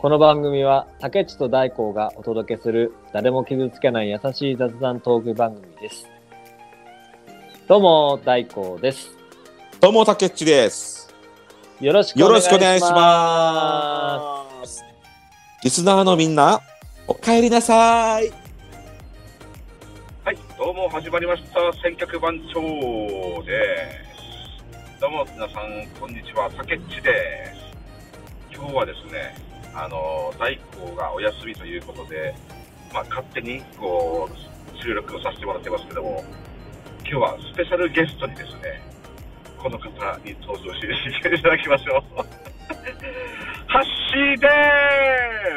この番組は竹内と大光がお届けする誰も傷つけない優しい雑談トーク番組です。どうも大光です。どうも、たけっちです。よろしくおよろ願いします。しくお願いします。リスナーのみんな、お帰りなさい。はい、どうも始まりました。千客番長です。どうも皆さん、こんにちは。たけっちです。今日はですね、あの、大光がお休みということで、まあ、勝手にこう、収録をさせてもらってますけども、今日はスペシャルゲストにですね、この方に登場していただきましょう。ハッシーで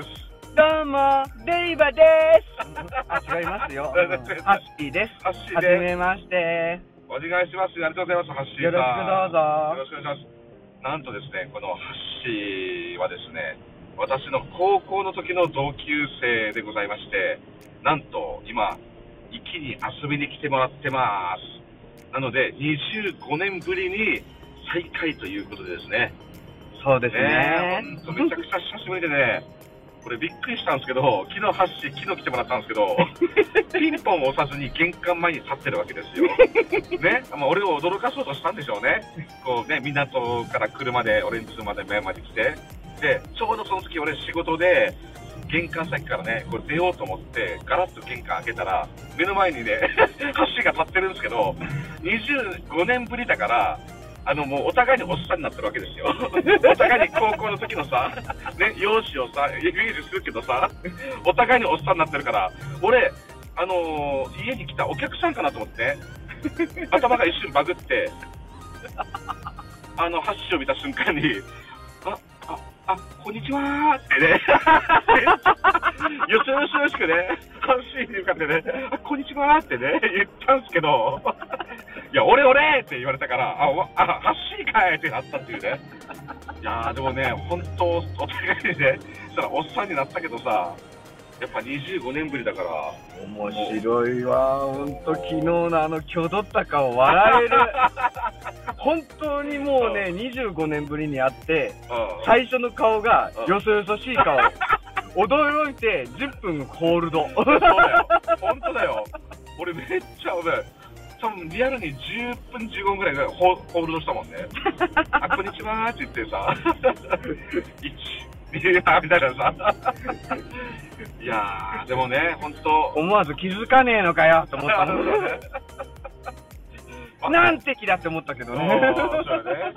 すどうも、レイバです。あ、違いますよ。ハッシーです。ハッシーはじです。めまして。お願いします。ありがとうございます。ハッシーさん。よろしくどうぞよろしくお願いします。なんとですね、このハッシーはですね、私の高校の時の同級生でございまして、なんと今、一気に遊びに来てもらってます。なので、25年ぶりに再会ということでですね。そうですねね。え、ほんとめちゃくちゃ久しぶりでね、これびっくりしたんですけど、昨日ハッシー、昨日来てもらったんですけど、ピンポンを押さずに玄関前に立ってるわけですよ。ね、まあ、俺を驚かそうとしたんでしょうね。こうね、港から車で俺ん家まで目まで来て、で、ちょうどその時俺仕事で、玄関先からね、これ出ようと思って、ガラッと玄関開けたら、目の前にね、ハッシーが立ってるんですけど、25年ぶりだから、あのもうお互いにおっさんになってるわけですよ。お互いに高校の時のさ、ね、容姿をさ、イメージするけどさ、お互いにおっさんになってるから、俺、あのー家に来たお客さんかなと思って、頭が一瞬バグって、あの、ハッシュを見た瞬間に、あ、あ、こんにちは。ってね、よそよそよしくね、ハッシーに向かってね、あ、こんにちは。ってね、言ったんですけど、いや、俺俺って言われたから、あ、わあハッシーかいってなったっていうね。いやーでもね、本当、お互いにね、したらおっさんになったけどさ、やっぱ25年ぶりだから、面白いわ。ほんと、昨日のあの、挙動った顔笑える。本当にもうね、25年ぶりに会って、うん最初の顔がうんよそよそしい顔。驚いて10分ホールド。そうだよ、本当だよ。俺めっちゃ、俺、多分リアルに10分15分ぐらいホホールドしたもんね。あ、こんにちはーって言ってさ、1、2、みたいなさ。いやー、でもね、本当、思わず気づかねえのかよと思ったもん。なんて気だって思ったけどね。そうだね。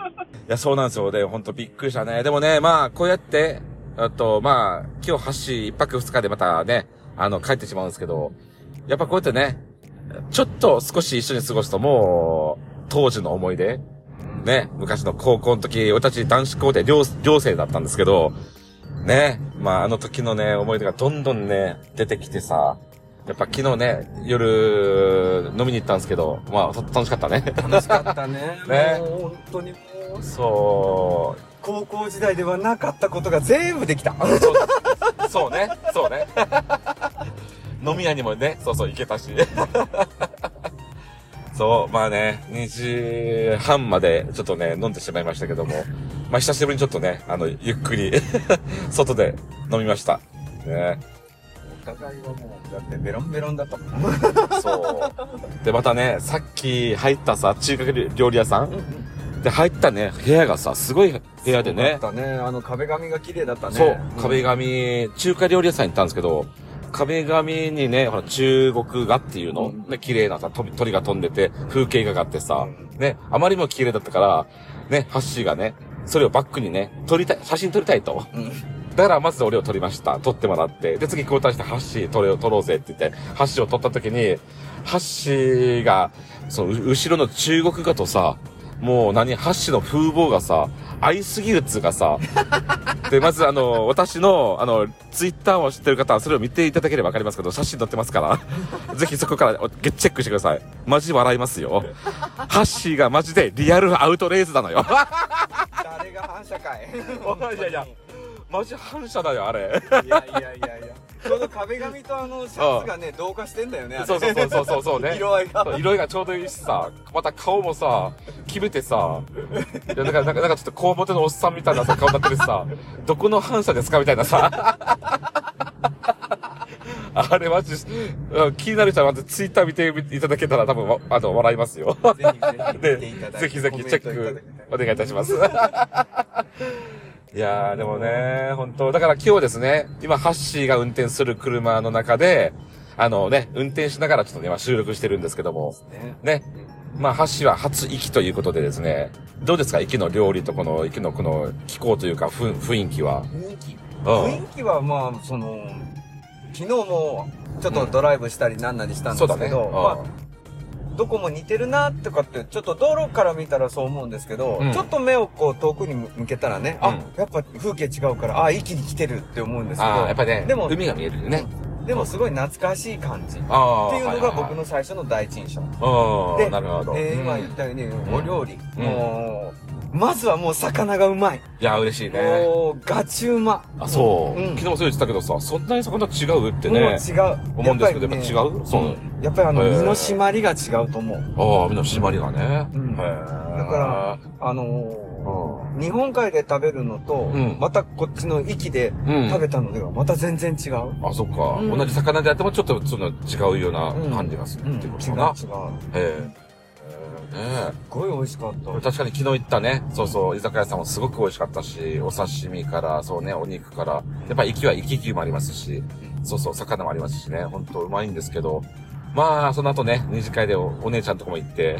いや、そうなんですよ。で、ほんとびっくりしたね。でもね、まあ、こうやって、あと、まあ、今日橋一泊二日でまたね、あの、帰ってしまうんですけど、やっぱこうやってね、ちょっと少し一緒に過ごすともう、当時の思い出、ね、昔の高校の時、俺たち男子校で寮、寮生だったんですけど、ね、まああの時のね、思い出がどんどんね、出てきてさ、やっぱ昨日ね、夜、飲みに行ったんですけど、まあ、た楽しかったね。楽しかったね。ねもう本当にもう、そう、高校時代ではなかったことが全部できた。そうそうね、そうね。飲み屋にもね、そうそう行けたし。そう、まあね、2時半までちょっとね、飲んでしまいましたけども、まあ久しぶりにちょっとね、あの、ゆっくり、外で飲みました。ね。お互いはもう、だってベロンベロンだったもん。そう。で、またね、さっき入ったさ、中華料理屋さんで、入ったね、部屋がさ、すごい部屋でねだっ、たね。あの壁紙が綺麗だったね。そう、ん壁紙、中華料理屋さんに行ったんですけど、壁紙にね、ほら、中国画っていうの、うんね、綺麗なさ、鳥鳥が飛んでて、風景画があってさ、うね、あまりにも綺麗だったから、ね、ハッシーがね、それをバックにね、撮りたい、写真撮りたいと。うん。だからまず俺を撮りました。撮ってもらって。で、次交代してハッシー撮れよ、撮ろうぜって言って、ハッシーを撮った時に、ハッシーが、その、う後ろの中国画とさ、もう何、ハッシーの風貌がさ、合いすぎるっつうかさ、で、まずあの、私の、あの、ツイッターを知ってる方はそれを見ていただければわかりますけど、写真撮ってますから、ぜひそこからゲッチェックしてください。マジ笑いますよ。ハッシーがマジでリアルアウトレイズなのよ。誰が反射会？いやいや、マジ反射だよ、あれ。いやいやいやいや。ちょうど壁紙とあのシャツがね、同化してんだよね。そうそうそうそうそうそうね。色合いが。色合いがちょうどいいしさ、また顔もさ、決めてさ、いや、なんか、なんか、なんかちょっとこうもてのおっさんみたいなさ、顔になってるしさ、どこの反射ですかみたいなさ。あれマジ、うん気になる人はまずツイッター見ていただけたら多分わ、あの、笑いますよ。ぜひぜひ ぜひぜひチェックお願いいたします。いやー、でもね、本当だから今日はですね、今、ハッシーが運転する車の中で、あのね、運転しながらちょっとね、今収録してるんですけども、ね。ね。まあ、ハッシーは初息ということでですね、どうですか？息の料理とこの、息のこの気候というか、ふ雰囲気は。雰囲気うん雰囲気はまあ、その、昨日もちょっとドライブしたりなんなりしたんですけど、そうだね。まあ、どこも似てるなとかって、ちょっと道路から見たらそう思うんですけど、うんちょっと目をこう遠くに向けたらね、あうん、やっぱ風景違うから、あ、一気に来てるって思うんですけど、ああ、やっぱりね、でも海が見えるよね。でもすごい懐かしい感じ。ってああ。いうのが僕の最初の第一印象。のでなるほど。えー今うん言ったように、お料理、うんもう、まずはもう魚がうまい。いや、嬉しいね。もう、ガチうま。あ、そう。うん昨日もそう言ってたけどさ、そんなに魚違うってもう違ね。う。思うんですけど、やっぱね違う？そう。んやっぱりあの、身の締まりが違うと思う。ああ、身の締まりがね。うんだから、あのー日本海で食べるのと、うんまたこっちの域でうん。食べたのではまた全然違う。あ、そっか。うん同じ魚であってもちょっとその違うような感じがするってことかな。違う違う。へえ。ね。すごい美味しかった。え。確かに昨日行ったね、そうそう、居酒屋さんもすごく美味しかったし、お刺身から、そうね、お肉から、やっぱり息は息牛もありますし、そうそう、魚もありますしね、ほんとうまいんですけど、まあ、その後ね、二次会でおお姉ちゃんとこも行って、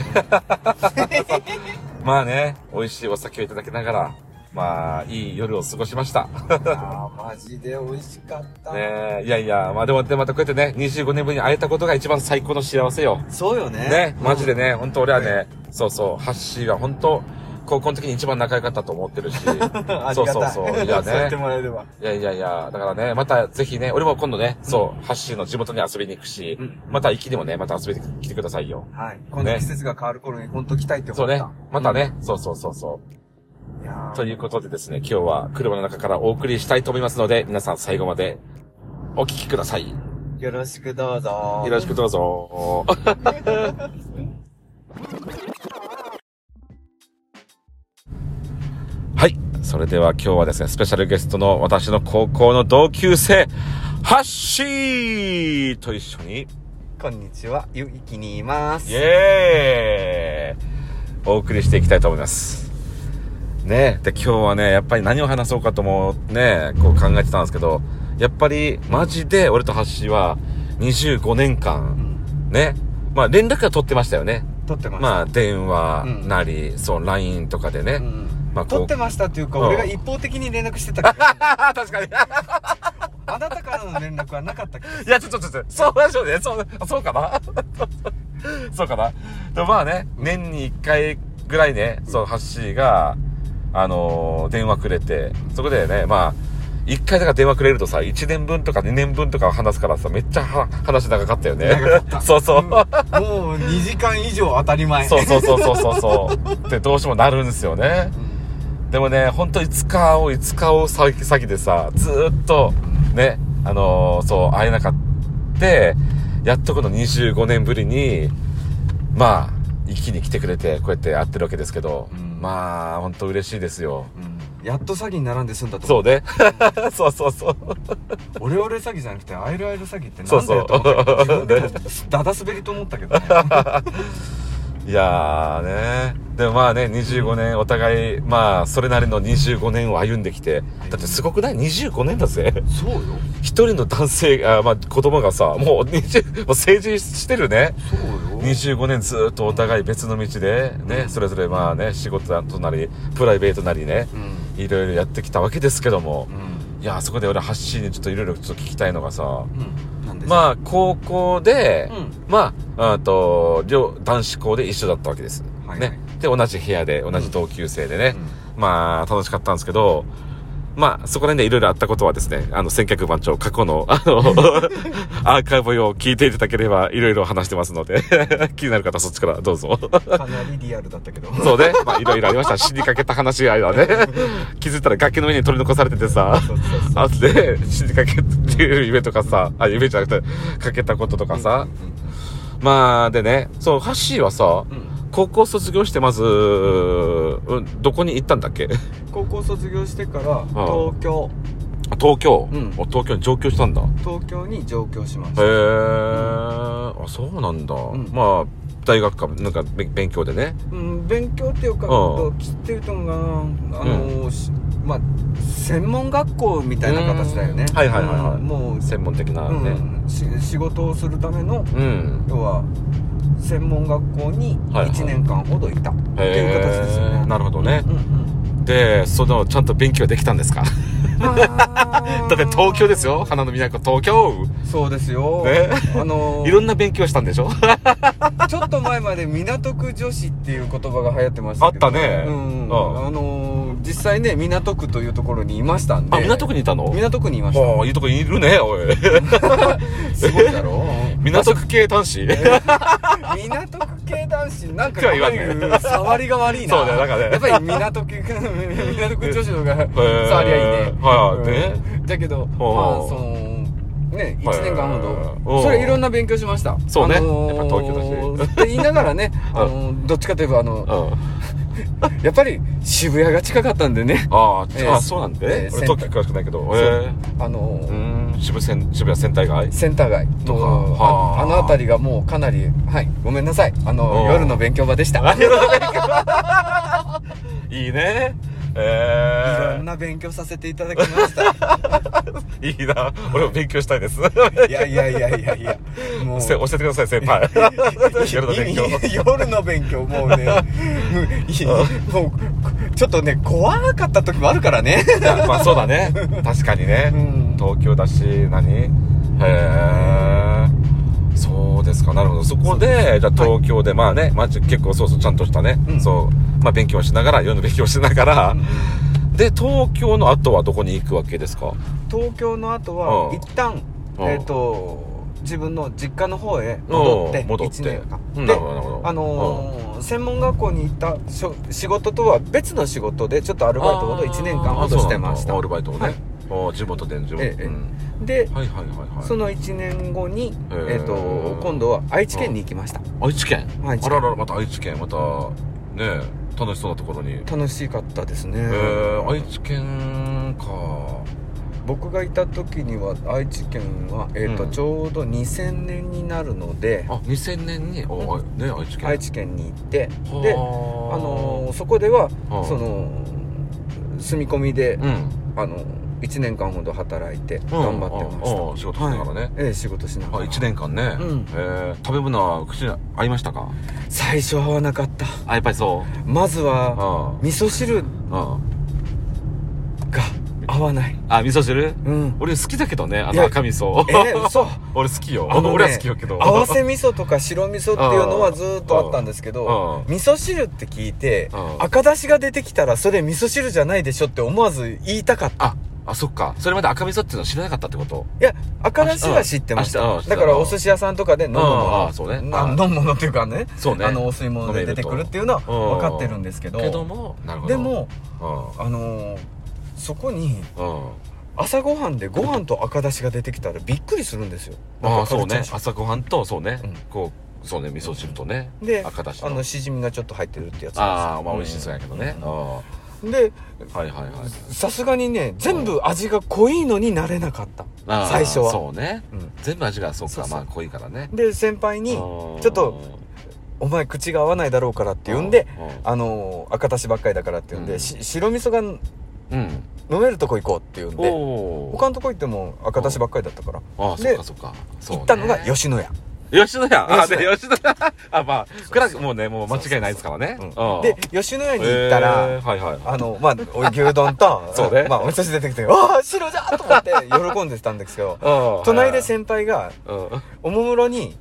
まあね、美味しいお酒をいただきながら、まあ、いい夜を過ごしました。あーマジで美味しかった。ねえ、いやいや、まあでも、で、またこうやってね、25年ぶりに会えたことが一番最高の幸せよ。そうよね。ね、マジでね。ね、本当俺はね、そうそう、ハッシーは本当高校の時に一番仲良かったと思ってるし、ありがたい。そうそうそういやね そう言ってもらえれば。いやいやいや、だからね、またぜひね、俺も今度ね、そう、ハッシーの地元に遊びに行くし、うんまた行きでもね、また遊びに来てくださいよ。はい。この季節が変わる頃に本当来たいって思った。そうね、またね、そうそうそうそう。ということでですね、今日は車の中からお送りしたいと思いますので、皆さん最後までお聞きください。よよろしくどうぞ。ろしくどうぞ。はい。それでは今日はですね、スペシャルゲストの私の高校の同級生、ハッシーと一緒に、こんにちは。ゆいきにいます。イエーイお送りしていきたいと思います。ねで、今日はね、やっぱり何を話そうかともね、こう考えてたんですけど、やっぱりマジで俺とハッシーは25年う間、ん。ね、まあ連絡は取ってましたよね。撮ってました。まあ電話なり、そう、LINE とかでね。うん。まあこう撮ってましたっていうか、うん俺が一方的に連絡してたから、確かに。あなたからの連絡はなかったけど。いや、ちょっとちょっと、そうでしょうね。そう、そうかなそうかなでもまあね、年に一回ぐらいね、そう、ハッシーが、あのー電話くれて、そこでね、まあ、一回だから電話くれるとさ、一年分とか二年分とか話すからさ、めっちゃは話長かったよね。長かった そうそう。もう2時間以上当たり前。そうそうそうそうそうそう。ってどうしてもなるんですよね。でもね、ほんといつか会おう、いつか会おう詐欺詐欺でさ、ずーっと、ね、あのーそう、会えなかって、やっとこの25年ぶりに、まあ、一気に来てくれて、こうやって会ってるわけですけど、うんまあ、ほんと嬉しいですよ。うんやっと詐欺に並んで済んだと思そうね。そうそうそう。オレオレ詐欺じゃなくて、アイルアイル詐欺ってなんだよと思った自分でもダダ滑りと思ったけどね。いやーね。でもまあね、25年お互い、まあ、それなりの25年を歩んできて、だってすごくない ?25 年だぜ。そうよ。一人の男性、あまあ子供がさ、もう20、もう成人してるね。そうよ。25年ずっとお互い別の道で、ね、それぞれまあね、仕事となり、プライベートなりね、うん。いろいろやってきたわけですけども、うん。いや、そこで俺発信にちょっといろいろちょっと聞きたいのがさ、うん。まあ、高校で、うん。まあ、あと、両、男子校で一緒だったわけです。はいはいね。で、同じ部屋で、同じ同級生でね、まあ、楽しかったんですけど、まあ、そこら辺でいろいろあったことはですね、あの、千客番長、過去の、あの、アーカイブを聞いていただければ、いろいろ話してますので、気になる方はそっちからどうぞ。かなりリアルだったけど。そうね。まあ、いろいろありました。死にかけた話がね。気づいたら崖の上に取り残されててさ、あって、死にかけっていう夢とかさ、あ、夢じゃなくて、かけたこととかさ。まあ、でね、そう、ハッシーはさ、うんうん高校卒業してまず、うん、どこに行ったんだっけ？高校卒業してから東京。あ東京、うん。お東京に上京したんだ。へ東京に上京しましえ、たあ、そうなんだ。ん。まあ、大学か、なんかべ勉強でね。うん、勉強っていうか、うんきっていうのがあの、しまあ専門学校みたいな形だよね。うん。はいはいはいはい。うんもう、専門的なうね。仕事をするためのうん。要は専門学校にはいはい。1年間ほどいた。っていう形ですよね、なるほどね。う。んうんで、その、ちゃんと勉強できたんですか？まあ だって東京ですよ。花の都、東京。そうですよ、ね。あのいろんな勉強したんでしょ？ちょっと前まで港区女子っていう言葉が流行ってましたけどあったね。うんうん。あの実際ね港区というところにいましたんで。あ、港区にいたの？港区にいました。はあ、いいとこにいるね、おい。すごいだろ港区系男子。港区系男子なんか触りが悪いな。そうだよなんかね。やっぱり港区 港区女子の方がー。触りゃいいね。はいうん。ねだけどまあそのね1はい年間ほど。それいろんな勉強しました。そうね。あのーやっぱ東京だし。って言いながらね あのーどっちかといえばあのうん。やっぱり渋谷が近かったんでね。あー、えーあ、そうなんで、えー俺東京詳しくないけど。えあのー、渋谷、渋谷センター街？センター街。とか。ああ。あの辺りがもうかなりはいごめんなさい。あの夜の勉強場でした。いいね。いろえんな勉強させていただきました。ー、いいな。俺も勉強したいです。いやいやいやいやいや。もう。せ教えてください、先輩。夜の勉強。夜の勉強もうねもうちょっとね怖かった時もあるからね。まあそうだね。確かにね。うん。東京だし、何？へえ。そうですか。なるほど。そこで、じゃあ東京で、まあね、まあ、結構そうそう、ちゃんとしたね、うん。そう、まあ勉強しながら、夜の勉強しながら、で、東京の後はどこに行くわけですか？東京の後うん。は一旦うん。えっと自分の実家の方へ戻ってうん戻って。1年間。うんであのー専門学校に行ったしょ仕事とは別の仕事でちょっとアルバイトほど1年間ほどしてました。アルバイトをね。はい。あ地元で、地元。ええうん。ではいはいはいはい。その1年後にえっと今度は愛知県に行きました。愛知県？愛知県。あららら、また愛知県、また、ね楽しそうなところに。楽しかったですね。えー、愛知県か。僕がいた時には愛知県は、えーとうん。ちょうど2000年になるのであ、2000年に、おね、愛知県。愛知県に行ってはあ。であのーそこでははあ。その住み込みで、うん。あの1年間ほど働いて頑張ってました、うんうん仕事しながらね。はい。ええ仕事しながあ、ら1年間ね。うん。え。ー食べ物は口に合いましたか？最初は合わなかった。あ、やっぱりそう。まずはうん。味噌汁。うん。が合わない。あ、味噌汁？うん。俺好きだけどね、あいやの赤味噌。え嘘。俺好きよ。あのね俺は好きよけど。合わせ味噌とか白味噌っていうのはずーっとあったんですけどうん。味噌汁って聞いてうん。赤だしが出てきたらそれ味噌汁じゃないでしょって思わず言いたかった。あ、あ、そっか。それまで赤味噌っていうの知らなかったってこといや赤だしは知ってました。だからお寿司屋さんとかで飲むものあそうね。飲むものっていうかねそうね。あのお吸い物で出てくるっていうのは分かってるんですけど。けども、なるほど。で、もうあのーそこにん。うん。朝ごはんでご飯と赤だしが出てきたらびっくりするんですよ。ああ、そうね。朝ごはんと、そうね。うん。こう、そうね、味噌汁とね。クで赤だしあのしじみがちょっと入ってるってやつああ、まあ美味しそうやけどね。うん。あであはいはいはい。さすがにね全部味が濃いのになれなかった。最初は。そうね。うん。全部味が、そうか、まあ濃いからね。で先輩にち「ちょっと、お前口が合わないだろうから」って言うんで、あのー赤だしばっかりだからって言うんで、白味噌がうん。飲めるとこ行こうって言うんで。他のとこ行っても赤だしばっかりだったからああ、そでっかそっか。ね行ったのが吉野家、吉野家？あ、で、吉野家。あ、まあ、これはもうね、もう間違いないですからね。うんで吉野家に行ったら、えーはいはい。あの、まあ、お牛丼と、そうねまあ、お味噌汁出てきて、ああ、白じゃーと思って喜んでたんですけど、隣で先輩が、うん。おもむろに、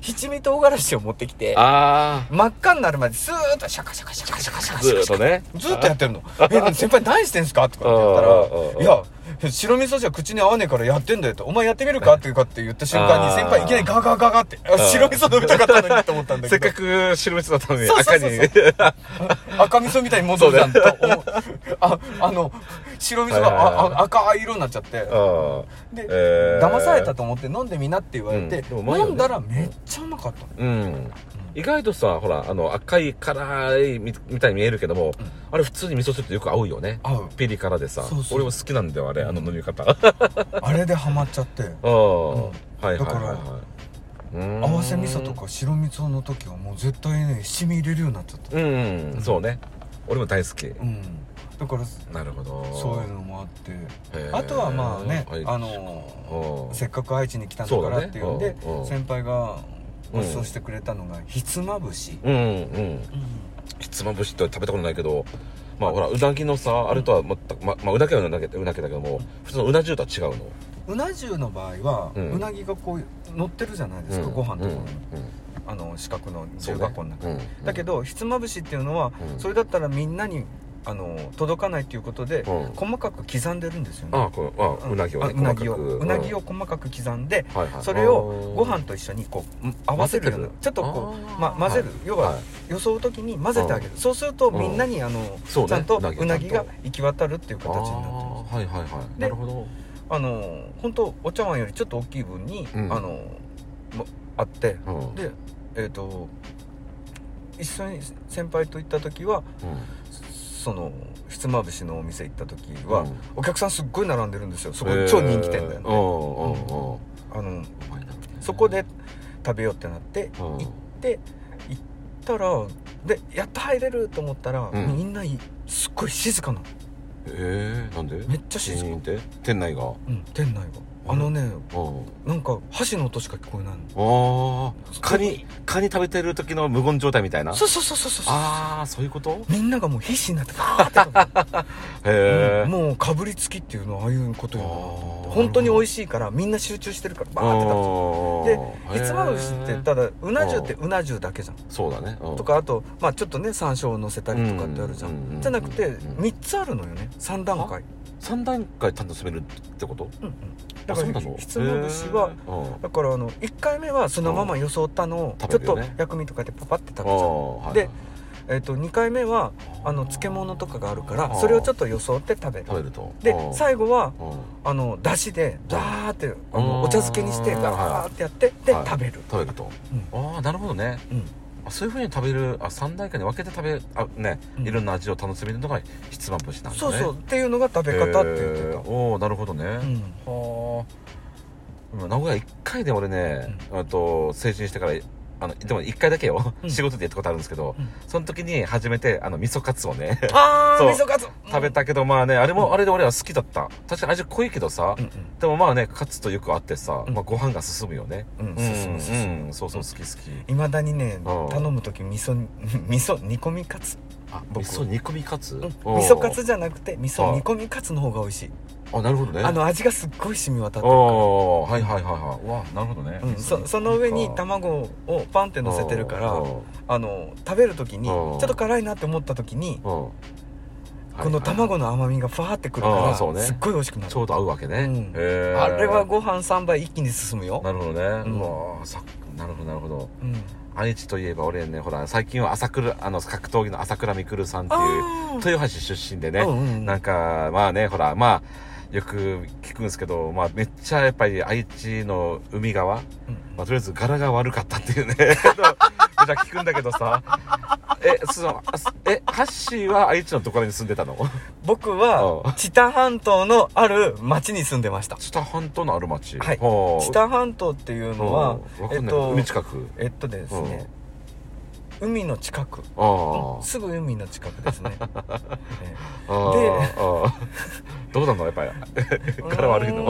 七味唐辛子を持ってきてあ真っ赤になるまでスーッとシャカシャカシャカシャカシャあ、カシャカずーっとね。ずっとやってるの。え、先輩何してんすかとかって言ったら、いや、白味噌じゃ口に合わねえからやってんだよと。お前やってみるかっていうかって言った瞬間に先輩いきなりガーガーガーガーって、あ白味噌飲みたかったのにと思ったんだけど。せっかく白味噌だったのに赤に。赤味噌みたいに戻るじゃんと思う。あ、あの、白味噌が赤い色になっちゃって。うんで、えー騙されたと思って飲んでみなって言われて、飲んだらめっちゃうまかったの。うん。意外とさ、ほら、あの、赤い辛いみみたいに見えるけども、あれ普通に味噌汁とよく合うよね。合う。ピリ辛でさそうそう俺も好きなんだよ、あれ、あの飲み方。あれでハマっちゃって。うん。はいはいだからはい合わせ味噌とか白味噌の時はもう絶対ね、七味入れるようになっちゃった。うん、うん、そうね。俺も大好き。うん。だから、なるほど。そういうのもあって。あとはまあね、はいあのうんせっかく愛知に来たんだからっていうんで、ねうん先輩がご馳走してくれたのがひつまぶし、うん、うん。ひつまぶしって食べたことないけど、まあほら、うなぎのさ、あれとは全く、ま、まあ、うなぎはうなぎうなぎだけども、普通のうな重とは違うの？うな重の場合は、ううんなぎがこう乗ってるじゃないですか、うん。ご飯とかに、うんあの四角の重そうね。箱の中に、うん。だけどひつまぶしっていうのは、うん。それだったらみんなにあの届かないっていうことで、うん。細かく刻んでるんですよね。ああ、これ、あうなぎをね、あうなぎを細かく。うなぎを細かく刻んで、はいはい。それをご飯と一緒にこう合わせるような混ぜてる。ちょっとこう、あー。ま、混ぜる、はい。要は、はい。よそう時に混ぜてあげる、そうするとみんなにあの、そうね。ちゃんとうなぎうなぎが行き渡るっていう形になってます。あー。はいはいはい。でなるほど。あの本当お茶碗よりちょっと大きい分に、うん。あのもあってうん。でえっ、と一緒に先輩と行った時はそのひつまぶしのお店行った時は、うん。お客さんすっごい並んでるんですよ。そこ超人気店だよね、うんあのそこで食べようってなってうん。行って行ったらでやっと入れると思ったら、うん。みんないすっごい静かな。のえー、なんで？めっちゃ静か、店内が？うん、店内があのねう。ん。なんか箸の音しか聞こえないの。ああ、カニ、カニ食べてる時の無言状態みたいな？そうそうそうそうそう。ああ、そういうこと？みんながもう必死になってバーって へえ。るもうかぶりつきっていうのはああいうことよ。本当に美味しいからみんな集中してるからバーって食べちゃう。でひつまぶしってただうな重ってうな重だけじゃん。そうだね。うん。とかあとまあちょっとね山椒を乗せたりとかってあるじゃうんうんうんんじゃなくてうん3つあるのよね3段階三段階楽しめるってこと？うんうん。だからひつまぶしはだからあの1回目はそのまま装ったのをちょっと薬味とかでパパって食べちゃう。でえっと2回目はあの漬物とかがあるからそれをちょっと装って食べる。でうん最後はうん。あのだしでダーってあうん。のお茶漬けにしてうんガーってやってではい。食べる。食べると。ああなるほどね。うん。あそういうふうに食べるあ三段階に分けて食べあねうん。いろんな味を楽しめるのがひつまぶしなんだね。そうそう。っていうのが食べ方って言ってへー。おおなるほどね。たうん。はあ。名古屋一回で俺ね、あと成人してからあのでも一回だけよ、うん。仕事でやったことあるんですけど、うん。その時に初めてあの味噌カツをね。あ そう。ー味噌カツ。食べたけどまあねあれもあれで俺は好きだった。確かに味濃いけどさ、うんでもまあねカツとよくあってさ、うん。まあ、ご飯が進むよね。うんうんうん進む進む。うんそうそう好き好き。いまだにねうん。頼む時味噌 味噌煮込みカツ。あ僕。味噌煮込みカツ、うん。味噌カツじゃなくて味噌はい煮込みカツの方が美味しいあなるほどね。あの味がすっごい染み渡ってるから。おーはいはいはいはい。わなるほどね、うん、そその上に卵をパンって乗せてるからあの食べる時にちうんょっと辛いなって思った時にこの卵の甘みがファーってくるからすっごい美味しくなる。ちょうど合うわけね、うん。あれはご飯3杯一気に進むよ。なるほどね、ん。うわーさなるほどなるほど。うん。愛知といえば俺ねほら最近は朝倉あの格闘技の朝倉未来さんっていう豊橋出身でね、うんうんうん。なんかまあねほらまあよく聞くんですけど、まあ、めっちゃやっぱり愛知の海側、うん。まあ、とりあえず柄が悪かったっていうね。めっちゃ聞くんだけどさ。えそのあえハッシーは愛知のどこに住んでたの？僕は知多半島のある町に住んでました。知多半島のある町。はい。知多半島っていうのはえっと海近く。えっとですね海の近く。すぐ海の近くですね。で どうなのやっぱり。え柄悪いの？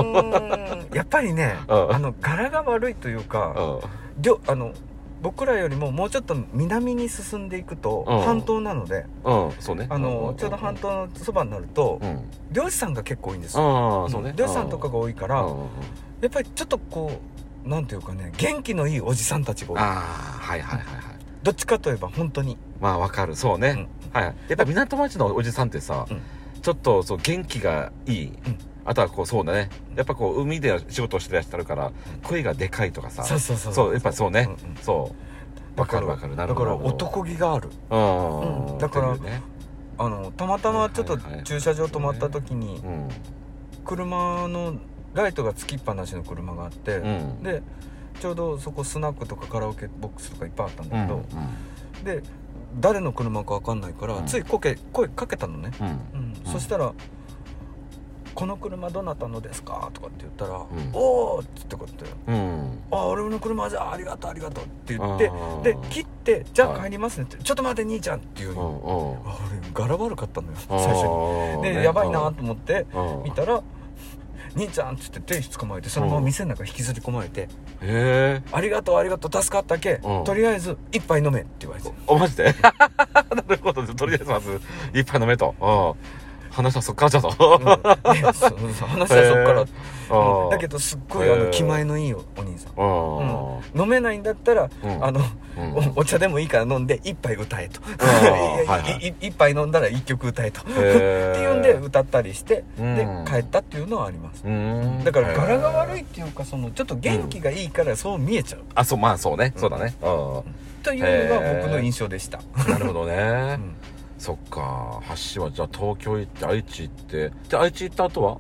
やっぱりねうん。あの柄が悪いというかあの僕らよりももうちょっと南に進んでいくとうん。半島なのでうんそうね。あのちょうど半島のそばになるとうん。漁師さんが結構多いんです。よ漁師さんとかが多いからやっぱりちょっとこうなんていうかね元気のいいおじさんたちが多いはいはいはいどっちかといえば本当に。まあわかる。そうね、うん。はい。やっぱ港町のおじさんってさ、うん。ちょっとそう元気がいい、ん。あとはこうそうだね。やっぱこう海で仕事をしてらっしゃるから声がでかいとかさ。そうそうそう。そうやっぱそうね、うんうん。そう。わかるわかる。なるだからほど男気がある。うん、うん。だからね。あのたまたまちょっと駐車場止まった時にうん。車のライトがつきっぱなしの車があって、うん。でちょうどそこスナックとかカラオケボックスとかいっぱいあったんだうんけど、で誰の車か分かんないから、うん。つい声声かけたのね、うん。そしたら「この車どなたのですか?」とかって言ったら「んおお!」っつってこうやって。うんうん「あ俺の車じゃあありがとうありがとう」って言ってで切って「じゃはいあ帰りますね」って「ちょっと待って兄ちゃん」っていううの、俺柄悪かったのよ最最初に。で、やばいなと思って見たら「兄ちゃん」っつって手捕まえてそのまま店の中引きずり込まれてへえ「ありがとうありがとう助かったけ？うん。とりあえず一杯飲め」って言われて。おマジで？なるほど。とりあえずまず一杯飲めと。うん話はそっからじゃぞうん。ねそうそう話はそっから。うんだけどすっごいあの気前のいいおお兄さん。うん。飲めないんだったら、うん。あの、うん。おお茶でもいいから飲んで一杯歌えと。一杯飲んだら一曲歌えと。っていうんで歌ったりしてうん。で帰ったっていうのはあります。うん。だから柄が悪いっていうかそのちょっと元気がいいからそう見えちゃう。あそうまあそうね。そうだね。うというのが僕の印象でした、んなるほどね。うんそっか橋はじゃあ東京行って愛知行ってで愛知行った後は？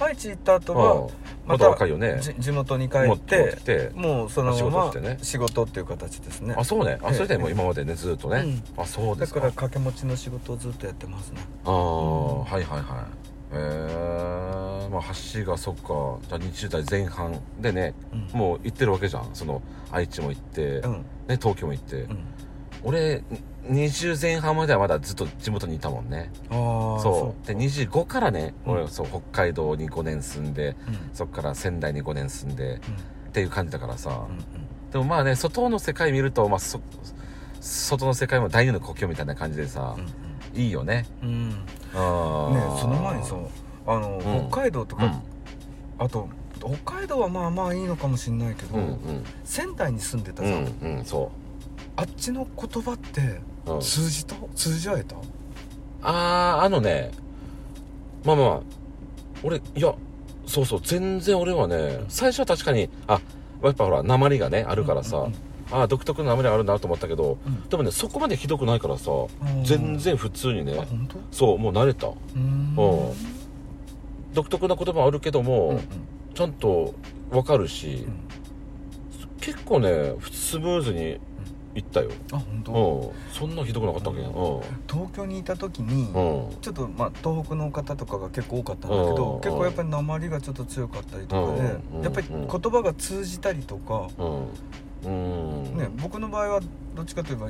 愛知行った後うんはまだ若いよね。じ地元に帰もってもうその仕まま仕事っていう形ですね。あそうね。あええ。それでもう今までねずっとね。あそうでだすか。から掛け持ちの仕事をずっとやってますね。ああはいはいはい。へえ。まあ橋がそっか。じゃあ20代前半でねうん。もう行ってるわけじゃん。その愛知も行って、うん。ね、東京も行って、うん俺20前半まではまだずっと地元にいたもんね。ああそう。で25からね、うん。俺そう北海道に5年住んでうん。そっから仙台に5年住んでうん。っていう感じだからさ、うんでもまあね外の世界見ると、まあ、そ外の世界も第二の故郷みたいな感じでさう、んいいよね。うん。うん。ねあーその前にさあの、うん北海道とか、うん。あと北海道はまあまあいいのかもしれないけど、うんうん。仙台に住んでたうさ、んうんそあっちの言葉ってう、うん、通じた？通じ合えた？あああのねまあまあ俺いやそうそう全然俺はね最初は確かにあやっぱほら鉛がねあるからさ、うんうんああ独特の鉛があるなと思ったけど、うん。でもねそこまでひどくないからさ、うん全然普通にあね本当？そうもう慣れた。うーん。うん。独特な言葉あるけども、うんうん。ちゃんとわかるし、うん。結構ねスムーズにいったよ、あ本当、うん、そんなひどくなかったっけ？うん。東京にいた時に、うん。ちょっとまあ東北の方とかが結構多かったんだけど、うん。結構やっぱり鉛がちょっと強かったりとかで、うん。やっぱり言葉が通じたりとか、ね、僕の場合はどっちかといえば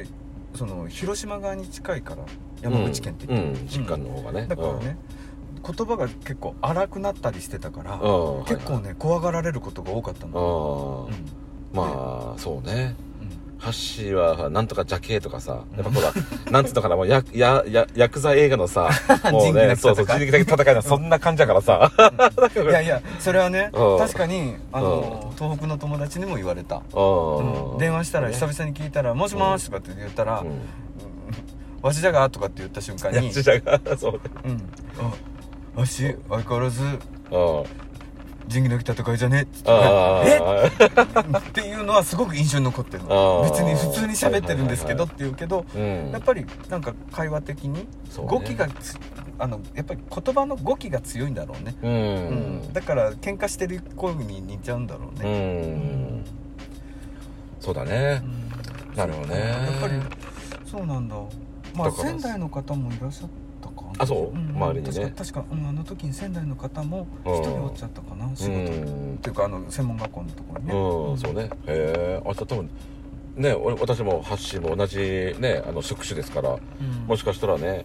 その広島側に近いから山口県って言って、うん、実家の方がね、だからね、言葉が結構荒くなったりしてたから、結構ね怖がられることが多かったの、まあそうね。うんハッシーはなんとかジャケとかさやっぱほらなんつうのかなもうやややヤクザ映画のさ もうねそうそう人力的戦いのそんな感じだからさ。いやいやそれはね うん。確かにあの東北の友達にも言われた、電話したら久々に聞いたら「もしもし」とかって言ったら「うん。わしじゃが?」とかって言った瞬間にいや自社がそうね「うん。あわし相変わらずうん仁義なき戦いじゃね」っつって。あえ？あっていうのはすごく印象に残ってるあのー。別に普通に喋ってるんですけどって言うけどうん。やっぱりなんか会話的に語気がつあのやっぱり言葉の語気が強いんだろうね、ううん。んだから喧嘩してる声に似ちゃうんだろううね、ん。そうだね。うん。なるほどね。やっぱりそうなんだ。まあ仙台の方もいらっしゃっあそう？ん。周りにね。確かうん、あの時に仙台の方もうん。一人おっちゃったかな仕う事、っんていうかあの専門学校のところにね。うん、そうね。へえ。あ、多分ね、俺私もハッシーも同じね、あの職種ですから、うん。もしかしたらね、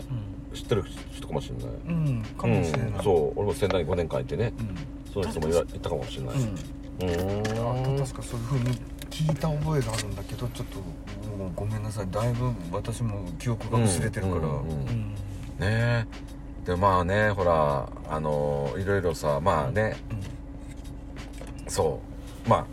知ってる人かもしれない。うん、うん、かもしれない、うん、そう、俺も仙台に5年間いてね、うん。その人もいたかもしれない。うん。うーん。あ確かそういうふうに聞いた覚えがあるんだけどちょっともうごめんなさい。だいぶ私も記憶が薄れてるから、うんね。でまあね、ほら、あのいろいろさ、まあね、そう、まあ、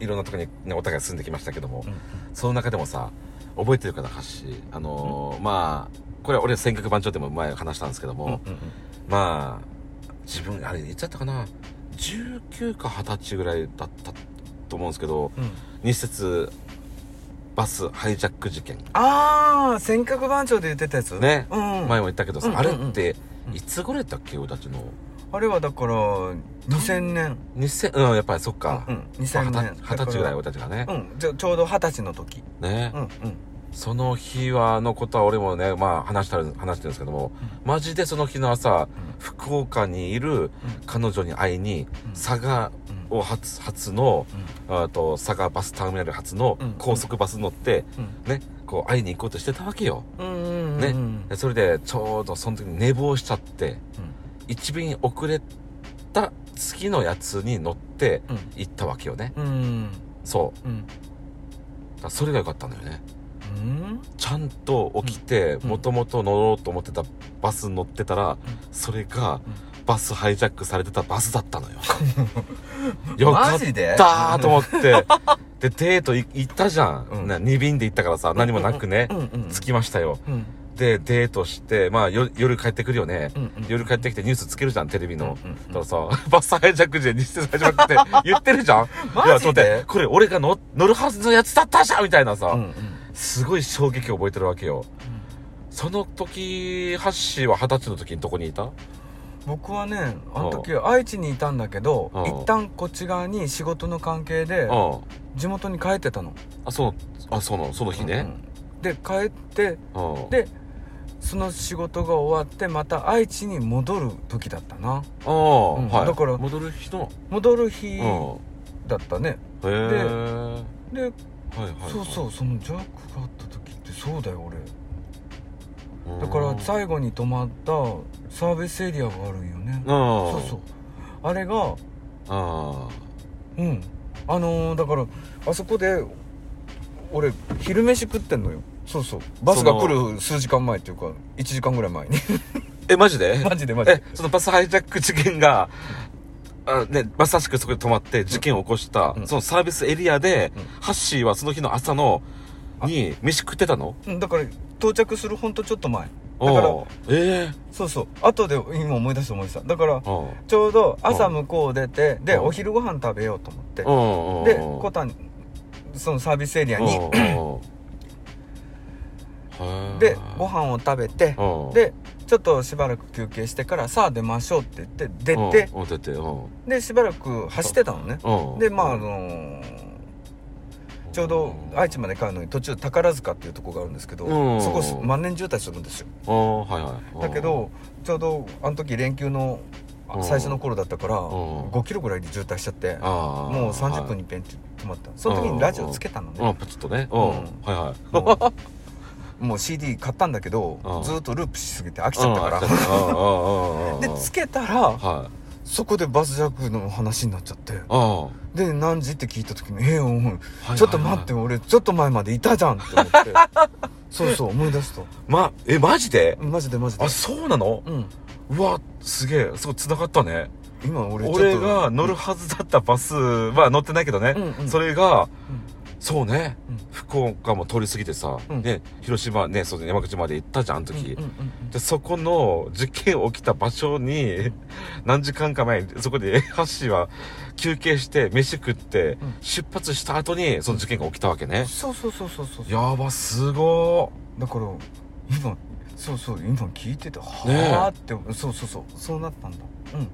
いろんなところに、ね、お互い住んできましたけども、うんその中でもさ、覚えてるかな、ハッシー。あのーまあ、これは俺尖閣番長でも前話したんですけども、うんうんまあ、自分、あれ、いつだったかな、19か20歳ぐらいだったと思うんですけど、うん。日節バスハイジャック事件。ああ尖閣番長で言ってたやつ？ね。うん、前も言ったけどさ、うんうんあれってうんいつ頃やったっけ俺たちの？あれはだから2000年。2000うんやっぱりそっか、うんうん。2000年。二十歳ぐらい俺だたちがね。うん。ちょちょうど二十歳の時。ね、うんうん。その日はのことは俺もねまあ話した話してるんですけども、マジでその日の朝、福岡にいる彼女に会いに、うん。佐賀うんを初初の、あと佐賀バスターミナル初のうん。高速バス乗って、うん。ねこう会いに行こうとしてたわけよ。うんうんうんね。それでちょうどその時に寝坊しちゃって一便遅れた次のやつに乗ってうん。行ったわけよね。うんうんそう。うん。それが良かったのよね。うん？ちゃんと起きてうん。もともと乗ろうと思ってたバスに乗ってたらそれがバスハイジャックされてたバスだったのよ。よかったーと思って。でデートい行ったじゃん、うん。ね、2便で行ったからさ何もなくね。着きましたよ。うん。でデートしてまあよ夜帰ってくるよね。うんうん夜帰ってきてニュースつけるじゃんテレビの、うんうんだからさ、バスハイジャック時で日程始まって言ってるじゃん。マジで？いや、ちょっと待って、これ俺が乗乗るはずのやつだったじゃんみたいなさ、うんうんすごい衝撃を覚えてるわけよ。その時、ハッシーは二十歳の時にどこにいた？僕はねあの時愛知にいたんだけどうん一旦こっち側に仕事の関係でうん。地元に帰ってたのあ、そう、あ、その、その日ね。うんうんで帰ってうん。でその仕事が終わってまた愛知に戻る時だったなああ、うんはい。だから戻る日の？戻る日うん。だったねへえ。はでいはい。そうそうそのジャックがあった時ってそうだよ俺うん。だから最後に泊まったサービスエリアがあるんよね。うん。そうそう。あれがあうん。あのーだからあそこで俺昼飯食ってんのよ。そうそう。バスが来る数時間前っていうか1時間ぐらい前に。え、マジで？マジでマジえで、そのバスハイジャック事件が、あね、まさしくそこで止まって事件を起こした、うん。そのサービスエリアで、うん。ハッシーはその日の朝の、に、飯食ってたの？うんだから到着するほんとちょっと前だからええそうそう。後で今思い出した思い出した。だからう。んちょうど朝向こう出てでう。んお昼ご飯食べようと思って。でコタンそのサービスエリアに。でご飯を食べてう。んでちょっとしばらく休憩してからさあ出ましょうって言って出てでしばらく走ってたのね。う。んでまああのーちょうど愛知まで帰るのに途中宝塚っていうとこがあるんですけどうん。そこ万年渋滞するんですよ。うんはいはい。だけどちょうどあの時連休の最初の頃だったからん。5キロぐらいで渋滞しちゃってああもう30分にペンって止まった。その時にラジオつけたのうん。ねパチッとね。うん。うん。はいはい。もう CD 買ったんだけどうん。ずっとループしすぎて飽きちゃったから。でつけたらはいそこでバスジャックの話になっちゃって。あで何時って聞いた時に「ええおいあちょっと待って俺ちょっと前までいたじゃん」って思って。そうそう思い出したまえマジで？マジでマジで。あそうなの？うん。うわすげえ。すごい繋がったね。今俺俺が乗るはずだったバスは乗ってないけどね、うんうん。それが、うんそうね、うん。福岡も通り過ぎてさ、うん。ね広島ねそう山口まで行ったじゃんあの時、でそこの事件起きた場所に 何時間か前にそこで ハッシーは休憩して飯食って、うん。出発した後にその事件が起きたわけね、そうそうそうそうそう。やばすごだから今そうそう今聞いててはあってそうそうそう。そうなったんだ。うん。ー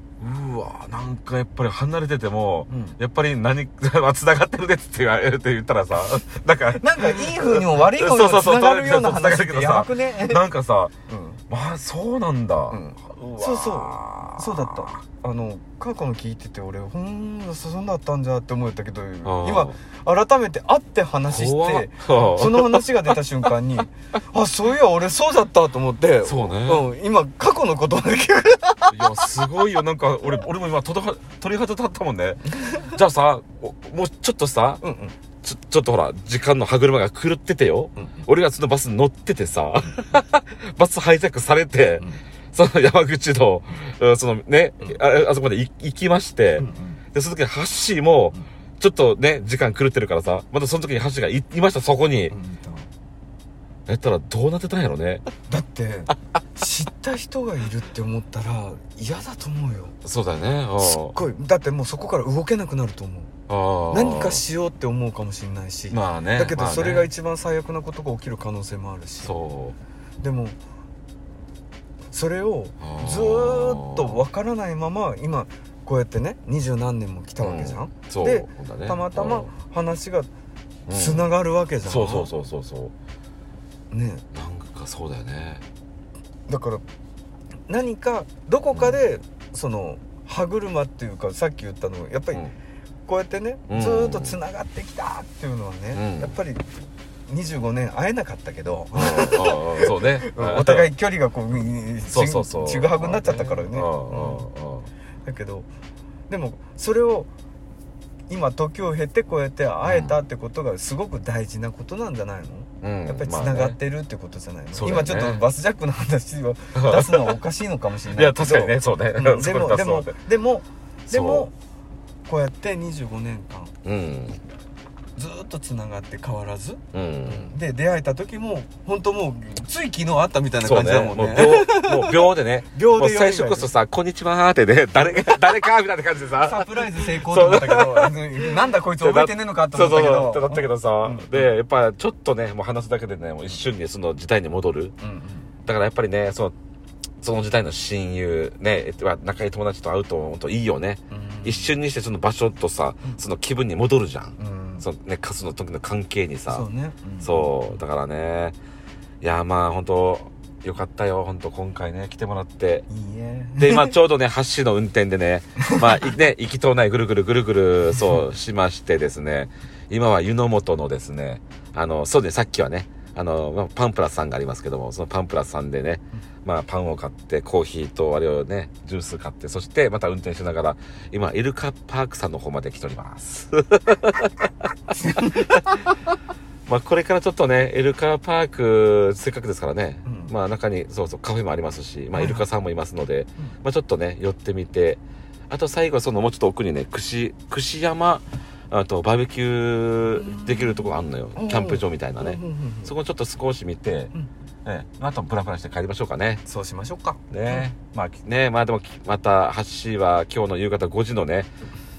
うわなんかやっぱり離れてても、うん。やっぱり何 繋がってるですって言われるって言ったらさなんかなんかいい風にも悪い風にもつながるような話ってやばくね？なんかさうんまあそうなんだ、うん。うわそうそう。そうだった。あの過去の聞いてて俺ほんそうだったんじゃって思ったけど今改めて会って話してそ その話が出た瞬間に あそういや俺そうだったと思って。そうね。うん、今過去のことだけ。いやすごいよ。なんか俺俺も今鳥肌立ったもんね。じゃあさおもうちょっとさうんうんちょちょっとほら時間の歯車が狂っててよ、うん俺がそのバスに乗っててさバスハイジャックされて、うん。その山口の、うん。そのね、ああそこまで行行きまして、うんで、その時ハッシーも、ちちょっとね、時間狂ってるからさ、またその時に橋がいいました、そこに。やったらどうなってたんやろね。だって知った人がいるって思ったら嫌だと思うよ。そうだよね。うんすっごい。だってもうそこから動けなくなると思う。あー何かしようって思うかもしれないし、まあね。だけどまあね。それが一番最悪なことが起きる可能性もあるし。そでもそれをう。ずーっと分からないまま今こうやってね二十何年も来たわけじゃん、そう。でたまたま話がうん。つながるわけじゃん、そうそうそうそうそう。ね。なんかそうだよね。だから何かどこかでその歯車っていうかさっき言ったのやっぱりうん。こうやってね、うん。ずーっとつながってきたっていうのはね、うん。やっぱり25年会えなかったけど、そうね。お互い距離がこうちそうそうそう。ちぐはぐになっちゃったからね、だけどでもそれを今時を経てこうやって会えたってことがすごく大事なことなんじゃないの、うん。やっぱりつながってるってことじゃないの、そうだよね。今ちょっとバスジャックの話を出すのはおかしいのかもしれないいや、確かにね、そうね。うん。でもですものでもでもそこうやって25年間うん。ずーっとつながって変わらずうん。で出会えた時も本当もうつい昨日会ったみたいな。感じだもんね秒、もう秒でね。秒でもう最初こそさ、こんにちはーってね、誰が、誰かみたいな感じでさ。サプライズ成功と思ったけどなんだこいつ覚えてねえのかと思ったけどそう。だったけどさ、うんで、やっぱちょっとね、もう話すだけでね、もう一瞬にその時代に戻る。うんうんだからやっぱりね、その、その時代の親友、ね、仲いい友達と会うと、本当いいよね。一瞬にしてその場所とさ、その気分に戻るじゃん。うん。そのね、カスの時の関係にさ。そうね。うん。そう、だからね、いや、まあ本当よかったよ、本当今回ね、来てもらって。いいえ。で、今ちょうどね、橋の運転でね、まあ、いね、行きとうないぐるぐるぐるぐる、そう、しましてですね、今は湯の本のですね、あの、そうね、さっきはね、あの、まあパンプラスさんがありますけども、そのパンプラスさんでね、まあ、パンを買って、コーヒーとあれをね、ジュース買って、そしてまた運転しながら、今、イルカパークさんの方まで来ております。まあ、これからちょっとね、イルカパーク、せっかくですからね、うん。まあ、中に、そうそう、カフェもありますし、まあ、はいイルカさんもいますので、まあ、ちょっとね、寄ってみて、あと最後、その、もうちょっと奥にね、串、串山、あと、バーベキューできるとこがあるのよ。キうん。ャンプ場みたいなね。そこちょっと少し見て、うんええ、あと、ブラブラして帰りましょうかね。そうしましょうか。ね。まあ、ねまあでも、また、橋は今日の夕方5時のね、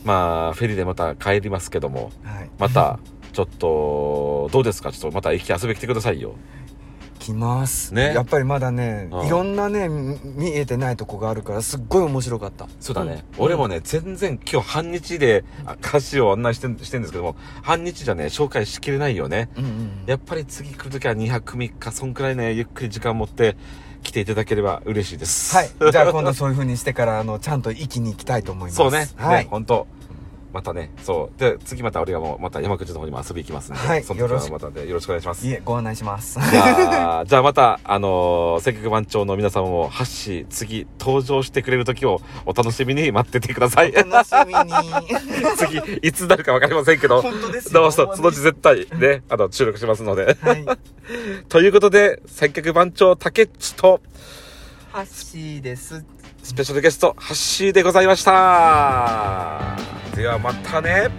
まあ、フェリーでまた帰りますけども、はい。また、ちょっと、どうですか？ちょっとまた駅遊び来てくださいよ。来ます。ね。やっぱりまだねうん。いろんなねみ見えてないとこがあるからすっごい面白かった。そうだね。うん。俺もね、全然今日半日であ歌詞を案内してんしてんですけども、半日じゃね、紹介しきれないよね。うんうんやっぱり次来るときは2泊3日、そんくらいね、ゆっくり時間持って来ていただければ嬉しいです。はい。じゃあ今度そういう風にしてからあのちゃんと息に行きたいと思います。そうね。はい。ね、本当またね、そう。で、次また俺がもう、また山口の方にも遊び行きますんで、はいその時はまたね、よろしくお願いします。いえご案内しますじゃあ、じゃあまた、あのー、せっかく番長の皆様も、ハッシー、次、登場してくれる時をお楽しみに待っててください。楽しみに 次、いつなるかわかりませんけど、本当ですよどうぞ、そのうち絶対ね、あの、収録しますので。はい ということで、せっかく番長、竹内と、ハッシーですスペシャルゲスト、ハッシーでございました。ではまたね。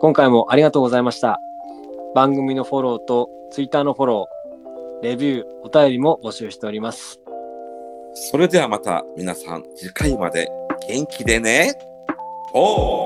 今回もありがとうございました。番組のフォローと Twitter のフォロー、レビュー、お便りも募集しております。それではまた皆さん、次回まで元気でね。おー